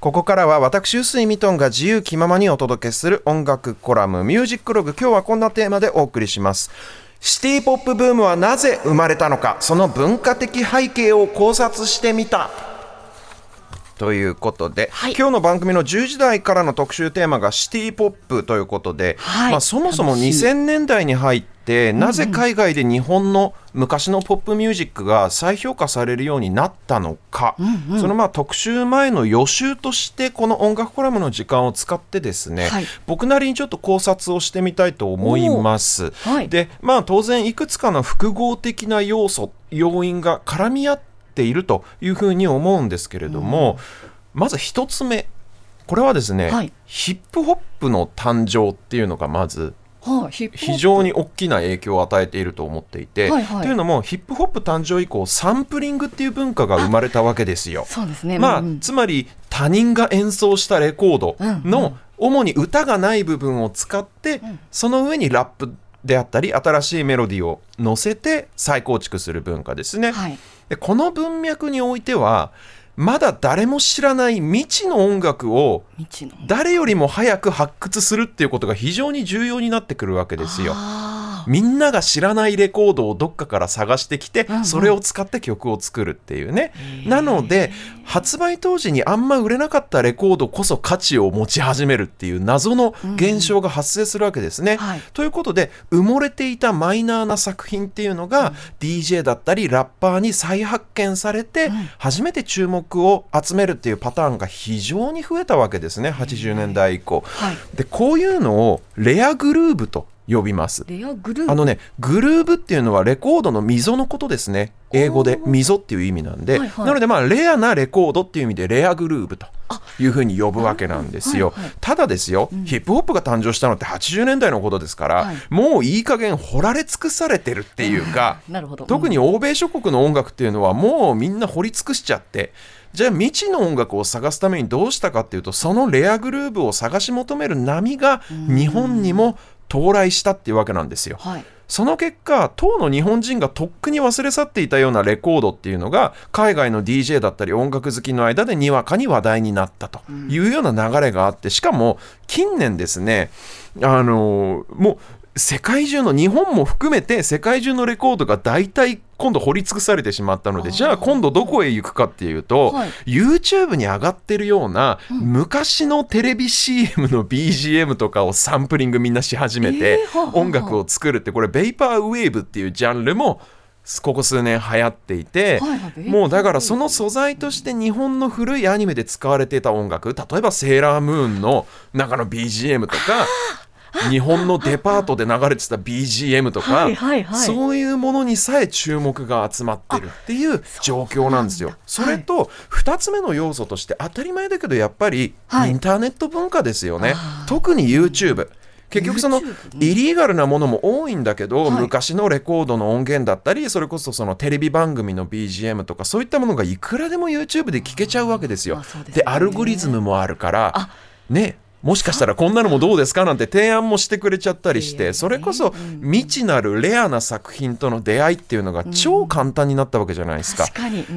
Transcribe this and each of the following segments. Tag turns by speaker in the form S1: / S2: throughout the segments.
S1: ここからは私、臼井ミトンが自由気ままにお届けする音楽コラム、ミュージックログ。今日はこんなテーマでお送りします。シティポップブームはなぜ生まれたのか、その文化的背景を考察してみた。ということで、はい、今日の番組の10時台からの特集テーマがシティポップということで、はい、まあ、そもそも2000年代に入ってなぜ海外で日本の昔のポップミュージックが再評価されるようになったのか、うんうん、そのまあ特集前の予習としてこの音楽コラムの時間を使ってですね、はい、僕なりにちょっと考察をしてみたいと思います。でまあ当然いくつかの複合的な要素要因が絡み合ってているというふうに思うんですけれども、うん、まず1つ目これはですね、はい、ヒップホップの誕生っていうのがまず非常に大きな影響を与えていると思っていて、はいはい、というのもヒップホップ誕生以降サンプリングっていう文化が生まれたわけですよ。
S2: そうですね、
S1: まあ、うん、つまり他人が演奏したレコードの主に歌がない部分を使って、うん、その上にラップであったり新しいメロディーを乗せて再構築する文化ですね。はいでこの文脈においてはまだ誰も知らない未知の音楽を誰よりも早く発掘するっていうことが非常に重要になってくるわけですよ。みんなが知らないレコードをどっかから探してきて、それを使って曲を作るっていうね。なので、発売当時にあんま売れなかったレコードこそ価値を持ち始めるっていう謎の現象が発生するわけですね。うんはい、ということで、埋もれていたマイナーな作品っていうのが、うん、DJ だったりラッパーに再発見されて、初めて注目を集めるっていうパターンが非常に増えたわけですね、80年代以降。はい、で、こういうのをレアグルーブと呼びます。あのねグルーブっていうのはレコードの溝のことですね。英語で溝っていう意味なんで、はいはい、なのでまあレアなレコードっていう意味でレアグルーブというふうに呼ぶわけなんですよ、はいはい、ただですよ、うん、ヒップホップが誕生したのって80年代のことですから、はい、もういい加減掘られ尽くされてるっていうか、
S2: なるほど。
S1: 特に欧米諸国の音楽っていうのはもうみんな掘り尽くしちゃってじゃあ未知の音楽を探すためにどうしたかっていうとそのレアグルーブを探し求める波が日本にも到来したっていうわけなんですよ。はいその結果、当の日本人がとっくに忘れ去っていたようなレコードっていうのが、海外の DJ だったり音楽好きの間でにわかに話題になったというような流れがあって、しかも近年ですね、あのもう世界中の日本も含めて世界中のレコードが大体今度掘り尽くされてしまったのでじゃあ今度どこへ行くかっていうと、はい、YouTube に上がってるような、昔のテレビ CM の BGM とかをサンプリングみんなし始めて、音楽を作るってこれベイパーウェーブっていうジャンルもここ数年流行っていて、もうだからその素材として日本の古いアニメで使われていた音楽例えばセーラームーンの中の BGM とか日本のデパートで流れてた BGM とか、はいはいはい、そういうものにさえ注目が集まってるっていう状況なんですよ。それと2つ目の要素として当たり前だけどやっぱりインターネット文化ですよね。特に YouTube。結局そのイリーガルなものも多いんだけど、昔のレコードの音源だったりそれこそそのテレビ番組の BGM とかそういったものがいくらでも YouTube で聞けちゃうわけですよ。でアルゴリズムもあるからねもしかしたらこんなのもどうですかなんて提案もしてくれちゃったりしてそれこそ未知なるレアな作品との出会いっていうのが超簡単になったわけじゃないですか,、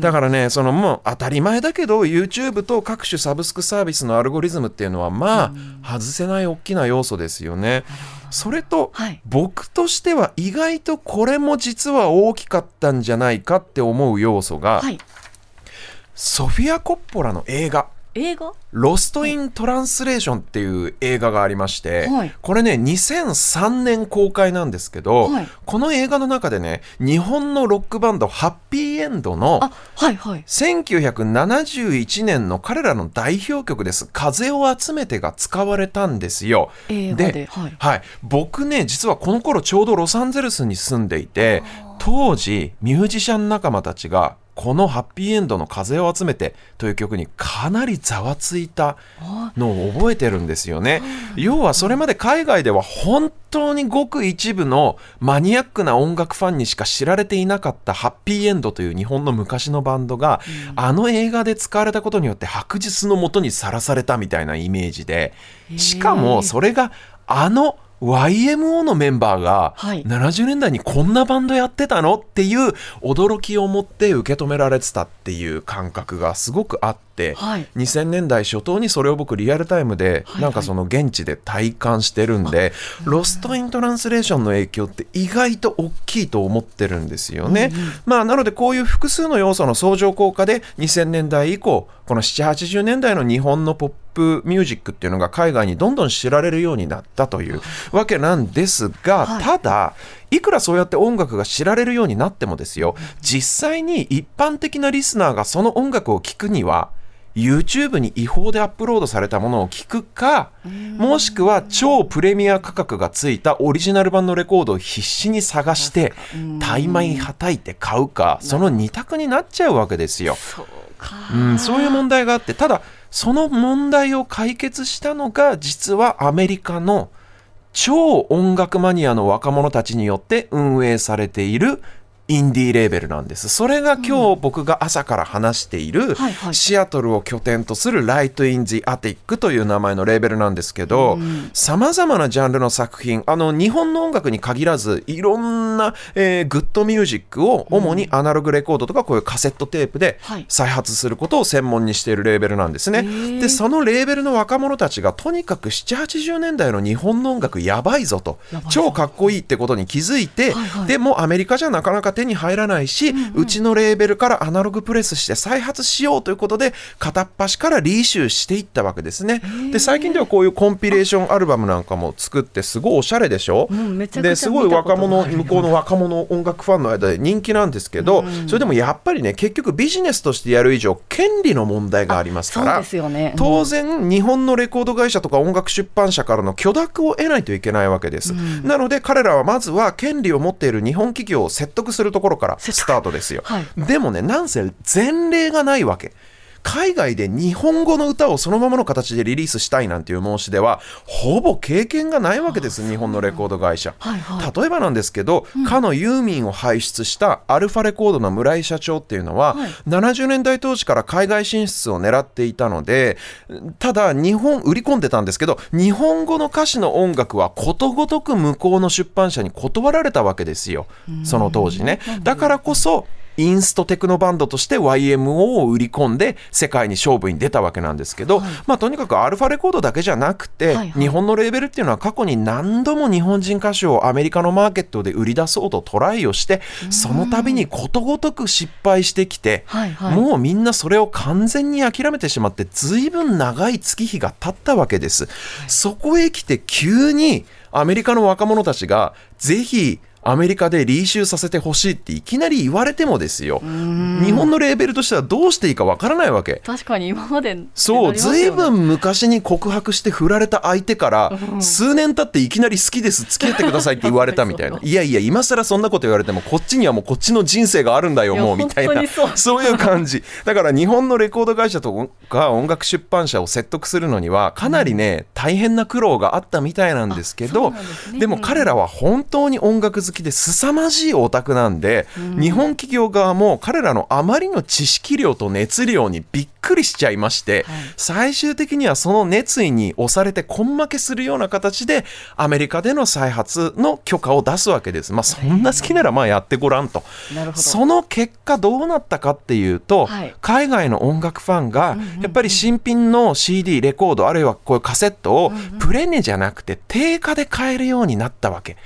S1: だからねそのもう当たり前だけど YouTube と各種サブスクサービスのアルゴリズムっていうのはまあ外せない大きな要素ですよね。それと、僕としては意外とこれも実は大きかったんじゃないかって思う要素が、ソフィア・コッポラの映画
S2: 映画
S1: ロスト・イン・トランスレーションっていう映画がありまして、はい、これね2003年公開なんですけど、はい、この映画の中でね日本のロックバンドハッピーエンドの、はいはい、1971年の彼らの代表曲です「風を集めて」が使われたんですよ。
S2: で、
S1: はい、はい、僕ね実はこの頃ちょうどロサンゼルスに住んでいて当時ミュージシャン仲間たちがこのハッピーエンドの風を集めてという曲にかなりざわついたのを覚えてるんですよね。要はそれまで海外では本当にごく一部のマニアックな音楽ファンにしか知られていなかったハッピーエンドという日本の昔のバンドが、あの映画で使われたことによって白日のもとにさらされたみたいなイメージでしかもそれがあの YMO のメンバーが70年代にこんなバンドやってたのっていう驚きを持って受け止められてたっていう感覚がすごくあって、はい、2000年代初頭にそれを僕リアルタイムでなんかその現地で体感してるんで、はいはい、ロスト・イン・トランスレーションの影響って意外と大きいと思ってるんですよね。うんうん、まあなのでこういう複数の要素の相乗効果で2000年代以降この7、80年代の日本のポップミュージックっていうのが海外にどんどん知られるようになったというわけなんですが、はい、ただ、いくらそうやって音楽が知られるようになってもですよ、実際に一般的なリスナーがその音楽を聴くには、YouTube に違法でアップロードされたものを聞くか、もしくは超プレミア価格がついたオリジナル版のレコードを必死に探して、怠慢はたいて買うか、その2択になっちゃうわけですよ。うん、そういう問題があってただその問題を解決したのが実はアメリカの超音楽マニアの若者たちによって運営されているインディーレーベルなんです。それが今日僕が朝から話している、シアトルを拠点とする Light in the Attic という名前のレーベルなんですけど、さまざまなジャンルの作品、あの日本の音楽に限らず、いろんな、えー、グッドミュージックを主にアナログレコードとかこういうカセットテープで再発することを専門にしているレーベルなんですね。で、そのレーベルの若者たちがとにかく7、80年代の日本の音楽やばいぞと、超かっこいいってことに気づいて、でもアメリカじゃなかなか手に入らないし、うんうん、うちのレーベルからアナログプレスして再発しようということで片っ端からリーシューしていったわけですね。で最近ではこういうコンピレーションアルバムなんかも作ってすごいおしゃれでしょ、うん、ですごい若者向こうの若者音楽ファンの間で人気なんですけど、うん、それでもやっぱりね結局ビジネスとしてやる以上権利の問題がありますから、ね。うん、当然日本のレコード会社とか音楽出版社からの許諾を得ないといけないわけです。なので彼らはまずは権利を持っている日本企業を説得するところからスタートですよ、はい、でもねなんせ前例がないわけ海外で日本語の歌をそのままの形でリリースしたいなんていう申し出はほぼ経験がないわけです日本のレコード会社、はいはい、例えばなんですけど、うん、かのユーミンを輩出したアルファレコードの村井社長っていうのは、はい、70年代当時から海外進出を狙っていたのでただ日本売り込んでたんですけど日本語の歌詞の音楽はことごとく向こうの出版社に断られたわけですよ。その当時ね。だからこそインストテクノバンドとして YMO を売り込んで世界に勝負に出たわけなんですけど、はい、まあとにかくアルファレコードだけじゃなくて、はいはい、日本のレーベルっていうのは過去に何度も日本人歌手をアメリカのマーケットで売り出そうとトライをしてその度にことごとく失敗してきて、はいはい、もうみんなそれを完全に諦めてしまって随分長い月日が経ったわけです。そこへ来て急にアメリカの若者たちがぜひアメリカでリーシューさせてほしいっていきなり言われてもですよ。日本のレーベルとしてはどうしていいかわからないわけ。
S3: 確かに今まで、
S1: そうずいぶん昔に告白して振られた相手から数年経っていきなり好きです付き合ってくださいって言われたみたいな。いやいや今更そんなこと言われてもこっちにはもうこっちの人生があるんだよもうみたいな。そう。いう感じ。だから日本のレコード会社とか音楽出版社を説得するのにはかなりね、大変な苦労があったみたいなんですけどでも彼らは本当に音楽好きですさまじいオタクなんで、うん、日本企業側も彼らのあまりの知識量と熱量にびっくりしちゃいまして、はい、最終的にはその熱意に押されて根負けするような形でアメリカでの再発の許可を出すわけです。まあそんな好きならまあやってごらんと。その結果どうなったかっていうと、はい、海外の音楽ファンがやっぱり新品の CD レコードあるいはこういうカセットをプレネじゃなくて定価で買えるようになったわけ。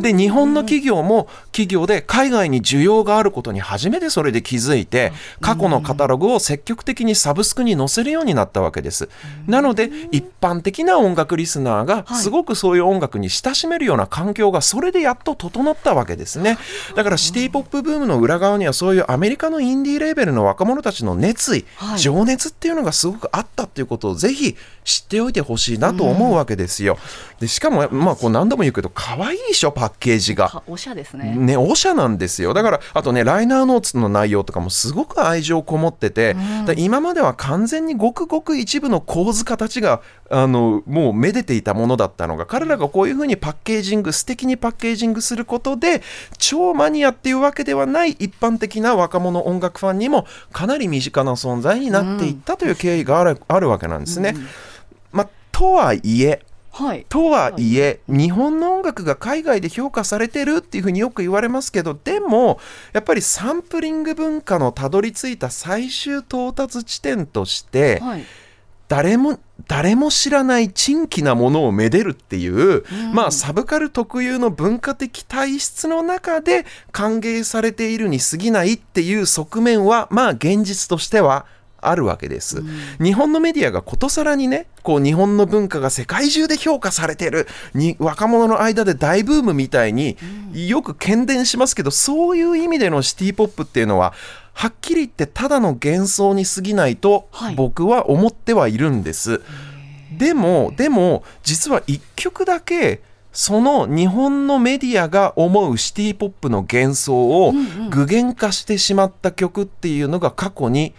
S1: で日本の企業もも企業で海外に需要があることに初めてそれで気づいて過去のカタログを積極的にサブスクに載せるようになったわけです。なので一般的な音楽リスナーが
S3: はい
S1: すごくそういう音楽に親しめるような環境がそれでやっと整ったわけですね。だからシティポップブームの裏側にはそういうアメリカのインディーレーベルの若者たちの熱意、
S3: はい
S1: 情熱っていうのがすごくあったっていうことをぜひ知っておいてほしいなと思うわけですよ。でしかも、まあ、こう何度も言うけど可愛いでしょパッケージが。
S3: かおしゃですね。
S1: ね、おしゃなんですよ。だからあとねライナーノーツの内容とかもすごく愛情こもってて、だから今までは完全にごくごく一部の構図形があのもうめでていたものだったのが彼らがこういうふうにパッケージング素敵にパッケージングすることで超マニアっていうわけではない一般的な若者音楽ファンにもかなり身近な存在になっていったという経緯がある,、あるわけなんですね。まあ、とはいえ
S3: はい。
S1: とはいえ日本の音楽が海外で評価されてるっていうふうによく言われますけどでもやっぱりサンプリング文化のたどり着いた最終到達地点として
S3: はい。
S1: 誰も誰も知らない珍奇なものをめでるっていう、まあサブカル特有の文化的体質の中で歓迎されているに過ぎないっていう側面はまあ現実としてはあるわけです、日本のメディアがことさらにねこう日本の文化が世界中で評価されてるに若者の間で大ブームみたいによく喧伝しますけどそういう意味でのシティ・ポップっていうのははっきり言ってただの幻想に過ぎないと
S3: はい。
S1: 僕は思ってはいるんです。でもでも実は1曲だけその日本のメディアが思うシティ・ポップの幻想を具現化してしまった曲っていうのが過去に1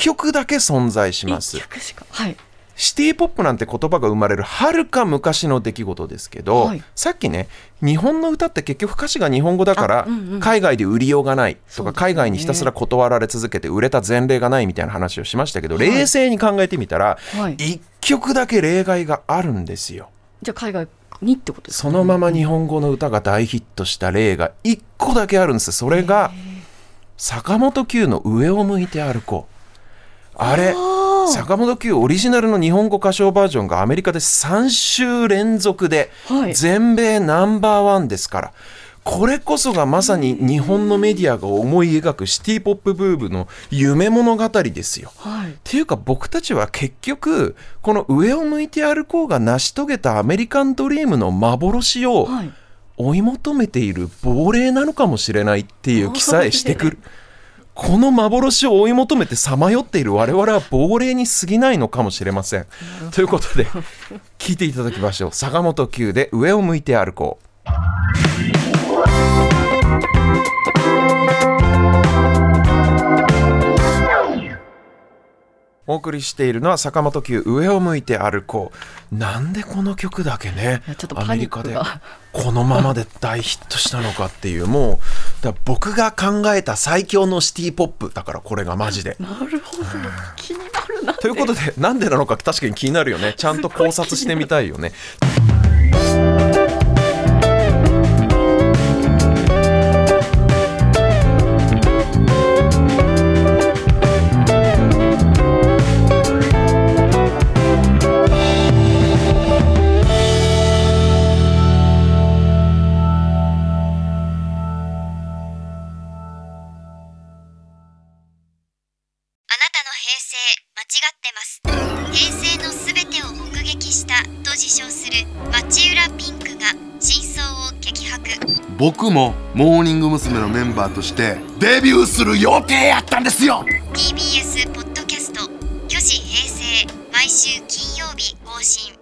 S1: 曲だけ存在します
S3: 一。曲しか。はい。
S1: シティ・ポップなんて言葉が生まれるはるか昔の出来事ですけど、
S3: はい
S1: さっきね日本の歌って結局歌詞が日本語だから、
S3: あうんうん
S1: 海外で売りようがないとか、
S3: ね
S1: 海外にひたすら断られ続けて売れた前例がないみたいな話をしましたけど、冷静に考えてみたら、
S3: はい。
S1: 1曲だけ例外があるんですよ。
S3: じゃあ海外にってことですか？
S1: そのまま日本語の歌が大ヒットした例が1個だけあるんですそれが坂本九の上を向いて歩こうあれ坂本九オリジナルの日本語歌唱バージョンがアメリカで3週連続で
S3: はい
S1: 全米ナンバーワンですからこれこそがまさに日本のメディアが思い描くシティ・ポップブームの夢物語ですよ。
S3: はい。
S1: っていうか僕たちは結局この上を向いて歩こうが成し遂げたアメリカンドリームの幻を
S3: はい。
S1: 追い求めている亡霊なのかもしれないっていう気さえしてくる。この幻を追い求めてさまよっている我々は亡霊に過ぎないのかもしれません。ということで聞いていただきましょう坂本九で上を向いて歩こう。お送りしているのは坂本九上を向いて歩こうなんでこの曲だけねアメリカで。このままで大ヒットしたのかっていうもうだ僕が考えた最強のシティ・ポップだからこれがマジで。
S3: なるほど。気になるな。
S1: ということでなんでなのか確かに気になるよねちゃんと考察してみたいよね。
S4: ってます。平成のすべてを目撃したと自称する町浦ピンクが真相を激白。
S5: 僕もモーニング娘。のメンバーとしてデビューする予定やったんですよ。
S4: TBS ポッドキャスト「虚子平成」毎週金曜日更新